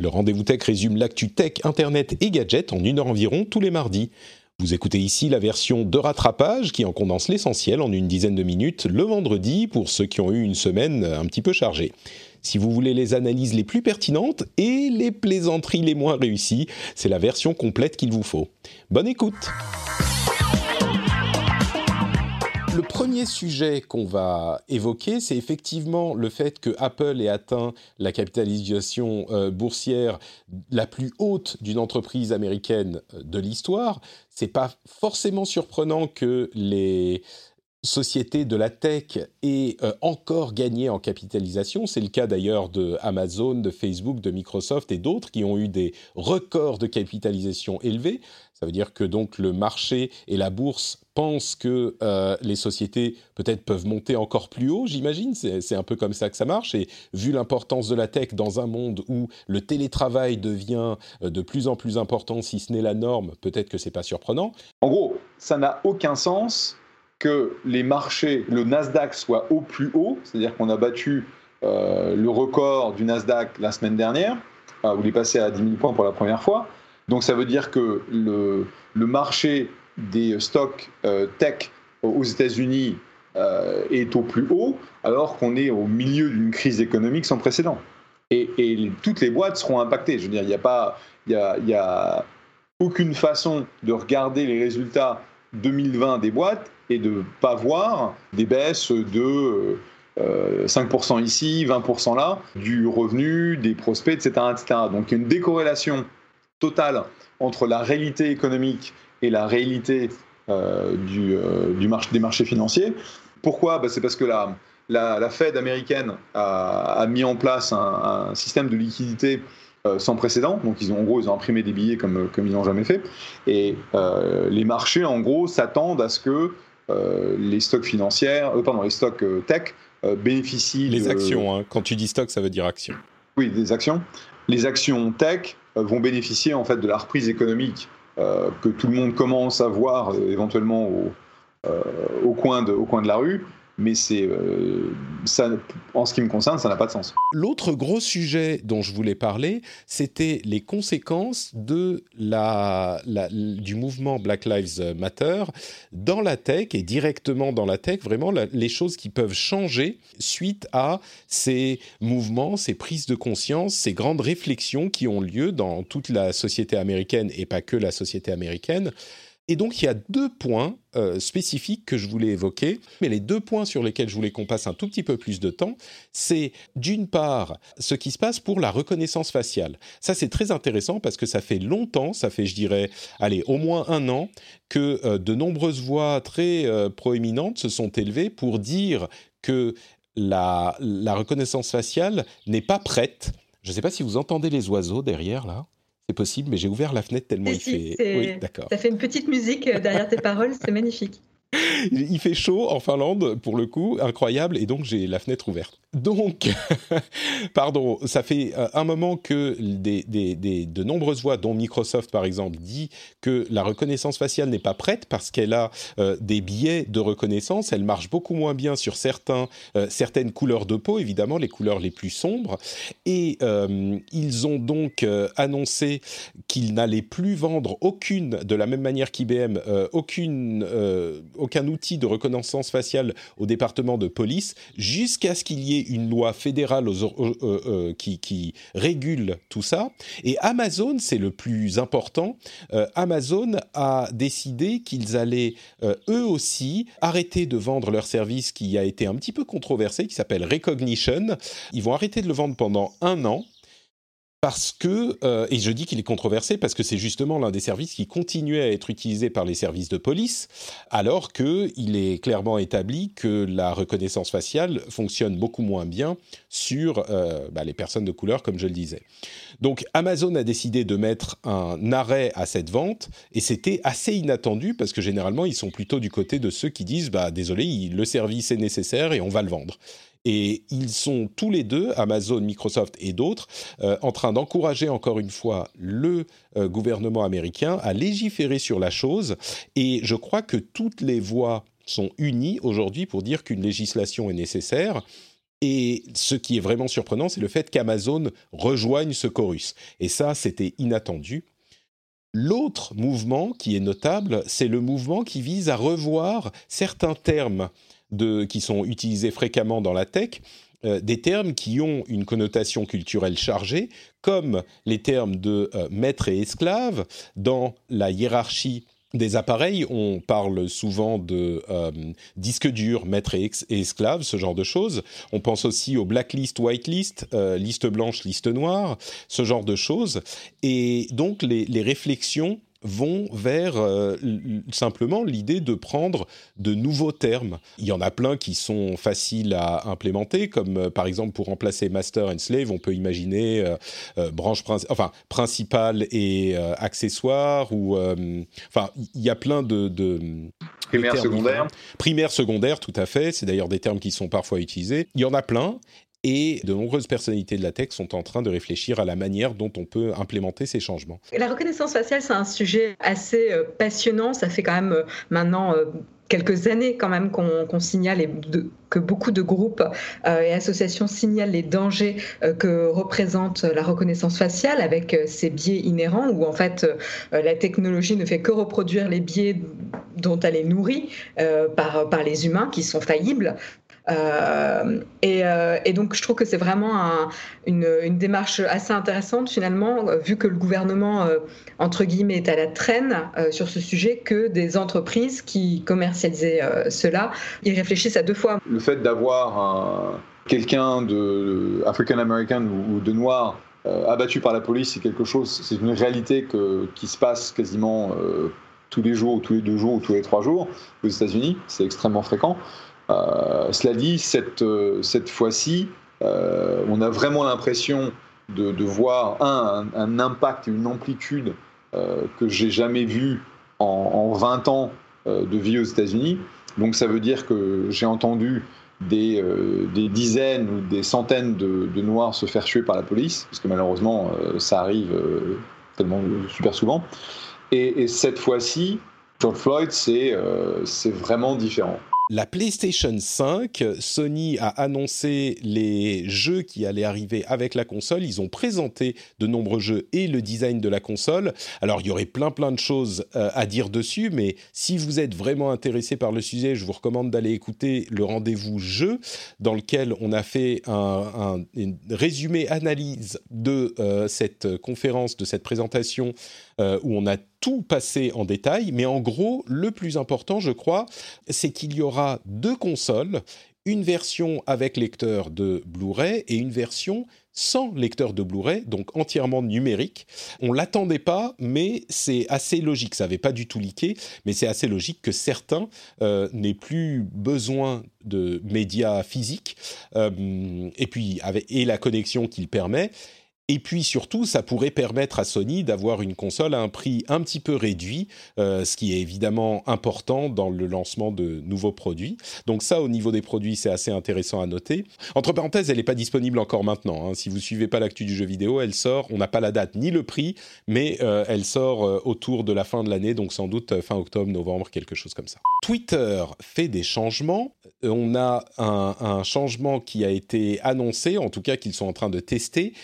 Le Rendez-vous Tech résume l'actu tech, internet et gadgets en une heure environ tous les mardis. Vous écoutez ici la version de rattrapage qui en condense l'essentiel en une dizaine de minutes le vendredi pour ceux qui ont eu une semaine un petit peu chargée. Si vous voulez les analyses les plus pertinentes et les plaisanteries les moins réussies, c'est la version complète qu'il vous faut. Bonne écoute le premier sujet qu'on va évoquer, c'est effectivement le fait que Apple ait atteint la capitalisation euh, boursière la plus haute d'une entreprise américaine euh, de l'histoire. C'est pas forcément surprenant que les sociétés de la tech aient euh, encore gagné en capitalisation. C'est le cas d'ailleurs de Amazon, de Facebook, de Microsoft et d'autres qui ont eu des records de capitalisation élevés. Ça veut dire que donc le marché et la bourse pensent que euh, les sociétés peut-être peuvent monter encore plus haut, j'imagine. C'est un peu comme ça que ça marche. Et vu l'importance de la tech dans un monde où le télétravail devient euh, de plus en plus important, si ce n'est la norme, peut-être que c'est pas surprenant. En gros, ça n'a aucun sens que les marchés, le Nasdaq soit au plus haut, c'est-à-dire qu'on a battu euh, le record du Nasdaq la semaine dernière, où il est passé à 10 000 points pour la première fois. Donc ça veut dire que le, marché des stocks euh, tech aux États-Unis euh, est au plus haut, alors qu'on est au milieu d'une crise économique sans précédent. Et, toutes les boîtes seront impactées. Je veux dire, il n'y a pas, il a, aucune façon de regarder les résultats 2020 des boîtes et de ne pas voir des baisses de 5% euh, ici, 20% là, du revenu, des prospects, etc., etc. Donc il y a une décorrélation totale entre la réalité économique et la réalité euh, du, euh, du des marchés financiers. Pourquoi? Bah, C'est parce que la, la, Fed américaine a, mis en place un, système de liquidité sans précédent. Donc, ils ont, en gros, ils ont imprimé des billets comme, comme ils n'ont jamais fait. Et les marchés, en gros, s'attendent à ce que les stocks financiers, pardon, les stocks tech bénéficient. Les actions, hein. quand tu dis stock, ça veut dire actions. Oui, des actions. Les actions tech euh, vont bénéficier en fait de la reprise économique euh, que tout le monde commence à voir euh, éventuellement au, au, coin de, au coin de la rue mais c'est ça, en ce qui me concerne, ça n'a pas de sens. L'autre gros sujet dont je voulais parler, c'était les conséquences de la, du mouvement Black Lives Matter dans la tech et directement dans la tech, vraiment les choses qui peuvent changer suite à ces mouvements, ces prises de conscience, ces grandes réflexions qui ont lieu dans toute la société américaine et pas que la société américaine et donc, il y a deux points euh, spécifiques que je voulais évoquer. Mais les deux points sur lesquels je voulais qu'on passe un tout petit peu plus de temps, c'est d'une part ce qui se passe pour la reconnaissance faciale. Ça, c'est très intéressant parce que ça fait longtemps, ça fait, je dirais, allez, au moins un an, que euh, de nombreuses voix très euh, proéminentes se sont élevées pour dire que la, la reconnaissance faciale n'est pas prête. Je ne sais pas si vous entendez les oiseaux derrière là. C'est possible, mais j'ai ouvert la fenêtre tellement il fait. Oui, d'accord. Ça fait une petite musique euh, derrière tes paroles, c'est magnifique. Il fait chaud en Finlande, pour le coup, incroyable, et donc j'ai la fenêtre ouverte. Donc, pardon, ça fait euh, un moment que de nombreuses voix, dont Microsoft par exemple, dit que la reconnaissance faciale n'est pas prête parce qu'elle a euh, des biais de reconnaissance. Elle marche beaucoup moins bien sur certains, euh, certaines couleurs de peau, évidemment, les couleurs les plus sombres. Et ils ont donc annoncé qu'ils n'allaient plus vendre aucune, de la même manière qu'IBM, aucune, aucun outil de reconnaissance faciale au département de police jusqu'à ce qu'il y ait une loi fédérale euh, euh, qui, régule tout ça. Et Amazon, c'est le plus important, euh, Amazon a décidé qu'ils allaient eux aussi arrêter de vendre leur service qui a été un petit peu controversé, qui s'appelle Recognition. Ils vont arrêter de le vendre pendant un an parce que, euh, et je dis qu'il est controversé parce que c'est justement l'un des services qui continuait à être utilisé par les services de police, alors qu'il est clairement établi que la reconnaissance faciale fonctionne beaucoup moins bien sur euh, bah, les personnes de couleur, comme je le disais. Donc Amazon a décidé de mettre un arrêt à cette vente, et c'était assez inattendu parce que généralement ils sont plutôt du côté de ceux qui disent, bah désolé, le service est nécessaire et on va le vendre. Et ils sont tous les deux, Amazon, Microsoft et d'autres, euh, en train d'encourager encore une fois le euh, gouvernement américain à légiférer sur la chose. Et je crois que toutes les voix sont unies aujourd'hui pour dire qu'une législation est nécessaire. Et ce qui est vraiment surprenant, c'est le fait qu'Amazon rejoigne ce chorus. Et ça, c'était inattendu. L'autre mouvement qui est notable, c'est le mouvement qui vise à revoir certains termes qui sont utilisés fréquemment dans la tech, euh, des termes qui ont une connotation culturelle chargée, comme les termes de euh, maître et esclave. Dans la hiérarchie des appareils, on parle souvent de euh, disque dur, maître et, esclave, ce genre de choses. On pense aussi au blacklist, whitelist, liste blanche, liste noire, ce genre de choses. Et donc les réflexions vont vers euh, simplement l'idée de prendre de nouveaux termes. Il y en a plein qui sont faciles à implémenter, comme euh, par exemple pour remplacer master and slave, on peut imaginer euh, branche enfin principale et accessoire ou enfin il y a plein de, de primaire secondaire. Primaire secondaire, tout à fait. C'est d'ailleurs des termes qui sont parfois utilisés. Il y en a plein. Et de nombreuses personnalités de la tech sont en train de réfléchir à la manière dont on peut implémenter ces changements. La reconnaissance faciale, c'est un sujet assez euh, passionnant. Ça fait quand même euh, maintenant euh, quelques années quand même qu'on signale et que beaucoup de groupes et associations signalent les dangers que représente la reconnaissance faciale avec ses biais inhérents où en fait la technologie ne fait que reproduire les biais dont elle est nourrie par, par les humains qui sont faillibles. Euh, euh, et, donc, je trouve que c'est vraiment une, démarche assez intéressante, finalement, vu que le gouvernement, euh, entre guillemets, est à la traîne sur ce sujet, que des entreprises qui commercialisaient cela y réfléchissent à deux fois. Le fait d'avoir quelqu'un de African American ou de noir abattu par la police, c'est quelque chose, c'est une réalité qui se passe quasiment tous les jours, ou tous les deux jours, ou tous les trois jours aux États-Unis. C'est extrêmement fréquent. Euh, cela dit, cette, euh, cette fois-ci, euh, on a vraiment l'impression de, voir un, un, impact et une amplitude que j'ai jamais vu en, 20 ans de vie aux États-Unis. Donc ça veut dire que j'ai entendu des, des, dizaines ou des centaines de, Noirs se faire tuer par la police, parce que malheureusement ça arrive tellement super souvent. Et, et cette fois-ci, George Floyd, c'est vraiment différent la PlayStation 5, Sony a annoncé les jeux qui allaient arriver avec la console. Ils ont présenté de nombreux jeux et le design de la console. Alors, il y aurait plein plein de choses euh, à dire dessus, mais si vous êtes vraiment intéressé par le sujet, je vous recommande d'aller écouter le rendez-vous jeu dans lequel on a fait un, résumé analyse de euh, cette conférence, de cette présentation euh, où on a tout passé en détail, mais en gros, le plus important, je crois, c'est qu'il y aura deux consoles, une version avec lecteur de Blu-ray et une version sans lecteur de Blu-ray, donc entièrement numérique. On l'attendait pas, mais c'est assez logique. Ça n'avait pas du tout leaké, mais c'est assez logique que certains euh, n'aient plus besoin de médias physiques euh, et puis avec, et la connexion qu'il permet et puis surtout, ça pourrait permettre à Sony d'avoir une console à un prix un petit peu réduit, euh, ce qui est évidemment important dans le lancement de nouveaux produits. Donc ça, au niveau des produits, c'est assez intéressant à noter. Entre parenthèses, elle n'est pas disponible encore maintenant. Hein. Si vous suivez pas l'actu du jeu vidéo, elle sort. On n'a pas la date ni le prix, mais euh, elle sort euh, autour de la fin de l'année, donc sans doute fin octobre, novembre, quelque chose comme ça. Twitter fait des changements. On a un, changement qui a été annoncé, en tout cas qu'ils sont en train de tester.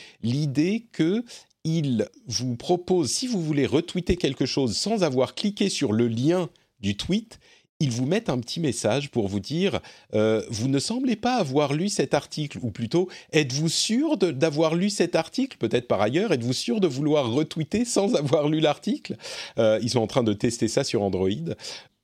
Que il vous propose, si vous voulez retweeter quelque chose sans avoir cliqué sur le lien du tweet, il vous met un petit message pour vous dire euh, vous ne semblez pas avoir lu cet article ou plutôt êtes-vous sûr d'avoir lu cet article? Peut-être par ailleurs êtes-vous sûr de vouloir retweeter sans avoir lu l'article? Euh, ils sont en train de tester ça sur Android.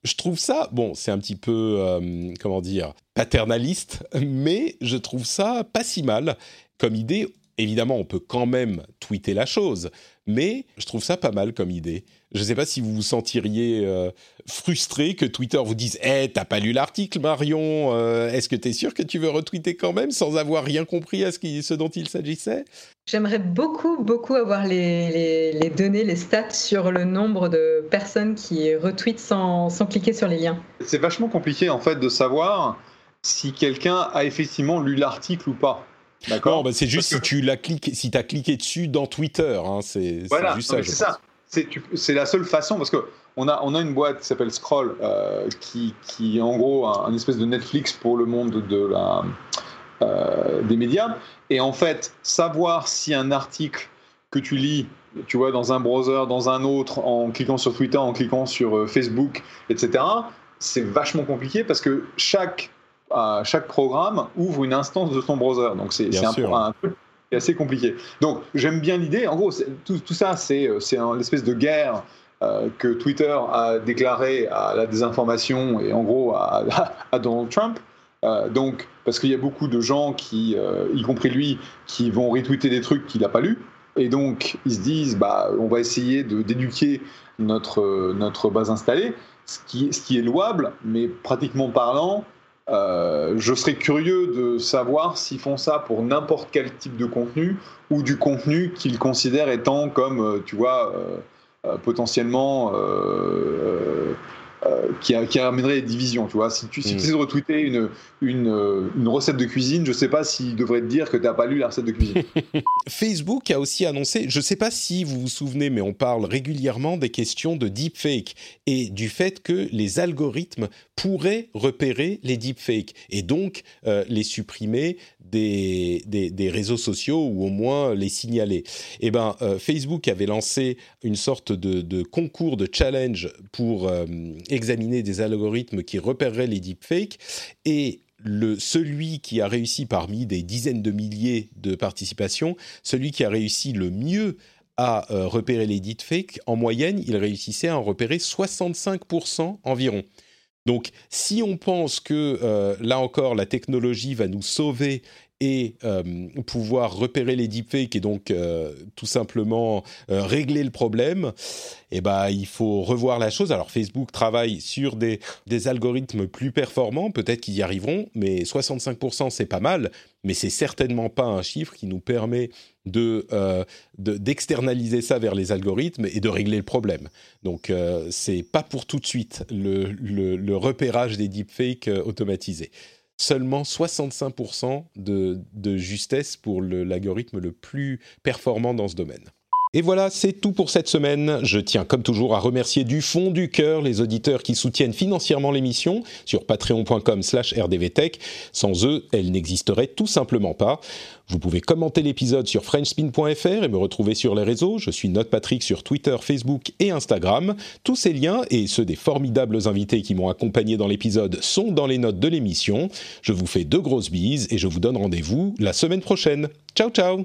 Je trouve ça bon c'est un petit peu euh, comment dire paternaliste mais je trouve ça pas si mal comme idée évidemment, on peut quand même tweeter la chose, mais je trouve ça pas mal comme idée. Je ne sais pas si vous vous sentiriez euh, frustré que Twitter vous dise Eh, t'as pas lu l'article, Marion euh, Est-ce que tu es sûr que tu veux retweeter quand même sans avoir rien compris à ce, ce dont il s'agissait? J'aimerais beaucoup, beaucoup avoir les, les, données, les stats sur le nombre de personnes qui retweetent sans, sans cliquer sur les liens. C'est vachement compliqué en fait de savoir si quelqu'un a effectivement lu l'article ou pas. D'accord. Bah, c'est juste si tu l'as cliqué, si as cliqué dessus dans Twitter. Hein, c'est voilà, juste ça. C'est ça. C'est la seule façon parce que on a, on a une boîte qui s'appelle Scroll euh, qui, qui est en gros un, espèce de Netflix pour le monde de la, euh, des médias. Et en fait, savoir si un article que tu lis, tu vois, dans un browser, dans un autre, en cliquant sur Twitter, en cliquant sur euh, Facebook, etc., c'est vachement compliqué parce que chaque chaque programme ouvre une instance de son browser. Donc c'est un, un, truc assez compliqué. Donc j'aime bien l'idée. En gros, tout, tout, ça, c'est l'espèce de guerre euh, que Twitter a déclaré à la désinformation et en gros à, à Donald Trump. Euh, donc, parce qu'il y a beaucoup de gens qui, euh, y compris lui, qui vont retweeter des trucs qu'il n'a pas lus. Et donc, ils se disent, bah, on va essayer d'éduquer notre, notre base installée, ce qui, ce qui est louable, mais pratiquement parlant, euh, je serais curieux de savoir s'ils font ça pour n'importe quel type de contenu ou du contenu qu'ils considèrent étant comme, euh, tu vois, euh, potentiellement euh, qui, qui, amènerait des divisions. Tu vois, si tu, si mm. de retweeter une, une, une, recette de cuisine, je ne sais pas s'il devrait te dire que tu n'as pas lu la recette de cuisine. Facebook a aussi annoncé, je ne sais pas si vous vous souvenez, mais on parle régulièrement des questions de deepfake et du fait que les algorithmes pourraient repérer les deepfakes et donc euh, les supprimer des, des, des, réseaux sociaux ou au moins les signaler. Eh ben, euh, Facebook avait lancé une sorte de, de concours de challenge pour examiner des algorithmes qui repéreraient les deepfakes et le, celui qui a réussi parmi des dizaines de milliers de participations, celui qui a réussi le mieux à euh, repérer les deepfakes, en moyenne, il réussissait à en repérer 65% environ. Donc, si on pense que euh, là encore la technologie va nous sauver et euh, pouvoir repérer les deepfakes et donc euh, tout simplement euh, régler le problème, eh ben, il faut revoir la chose. Alors Facebook travaille sur des, des algorithmes plus performants, peut-être qu'ils y arriveront, mais 65% c'est pas mal, mais c'est certainement pas un chiffre qui nous permet de, d'externaliser ça vers les algorithmes et de régler le problème. Donc c'est pas pour tout de suite le, le, le repérage des deepfakes automatisés seulement 65% de, de, justesse pour l'algorithme le, plus performant dans ce domaine. Et voilà, c'est tout pour cette semaine. Je tiens comme toujours à remercier du fond du cœur les auditeurs qui soutiennent financièrement l'émission sur patreon.com slash rdvtech. Sans eux, elle n'existerait tout simplement pas. Vous pouvez commenter l'épisode sur frenchspin.fr et me retrouver sur les réseaux. Je suis Note Patrick sur Twitter, Facebook et Instagram. Tous ces liens et ceux des formidables invités qui m'ont accompagné dans l'épisode sont dans les notes de l'émission. Je vous fais de grosses bises et je vous donne rendez-vous la semaine prochaine. Ciao ciao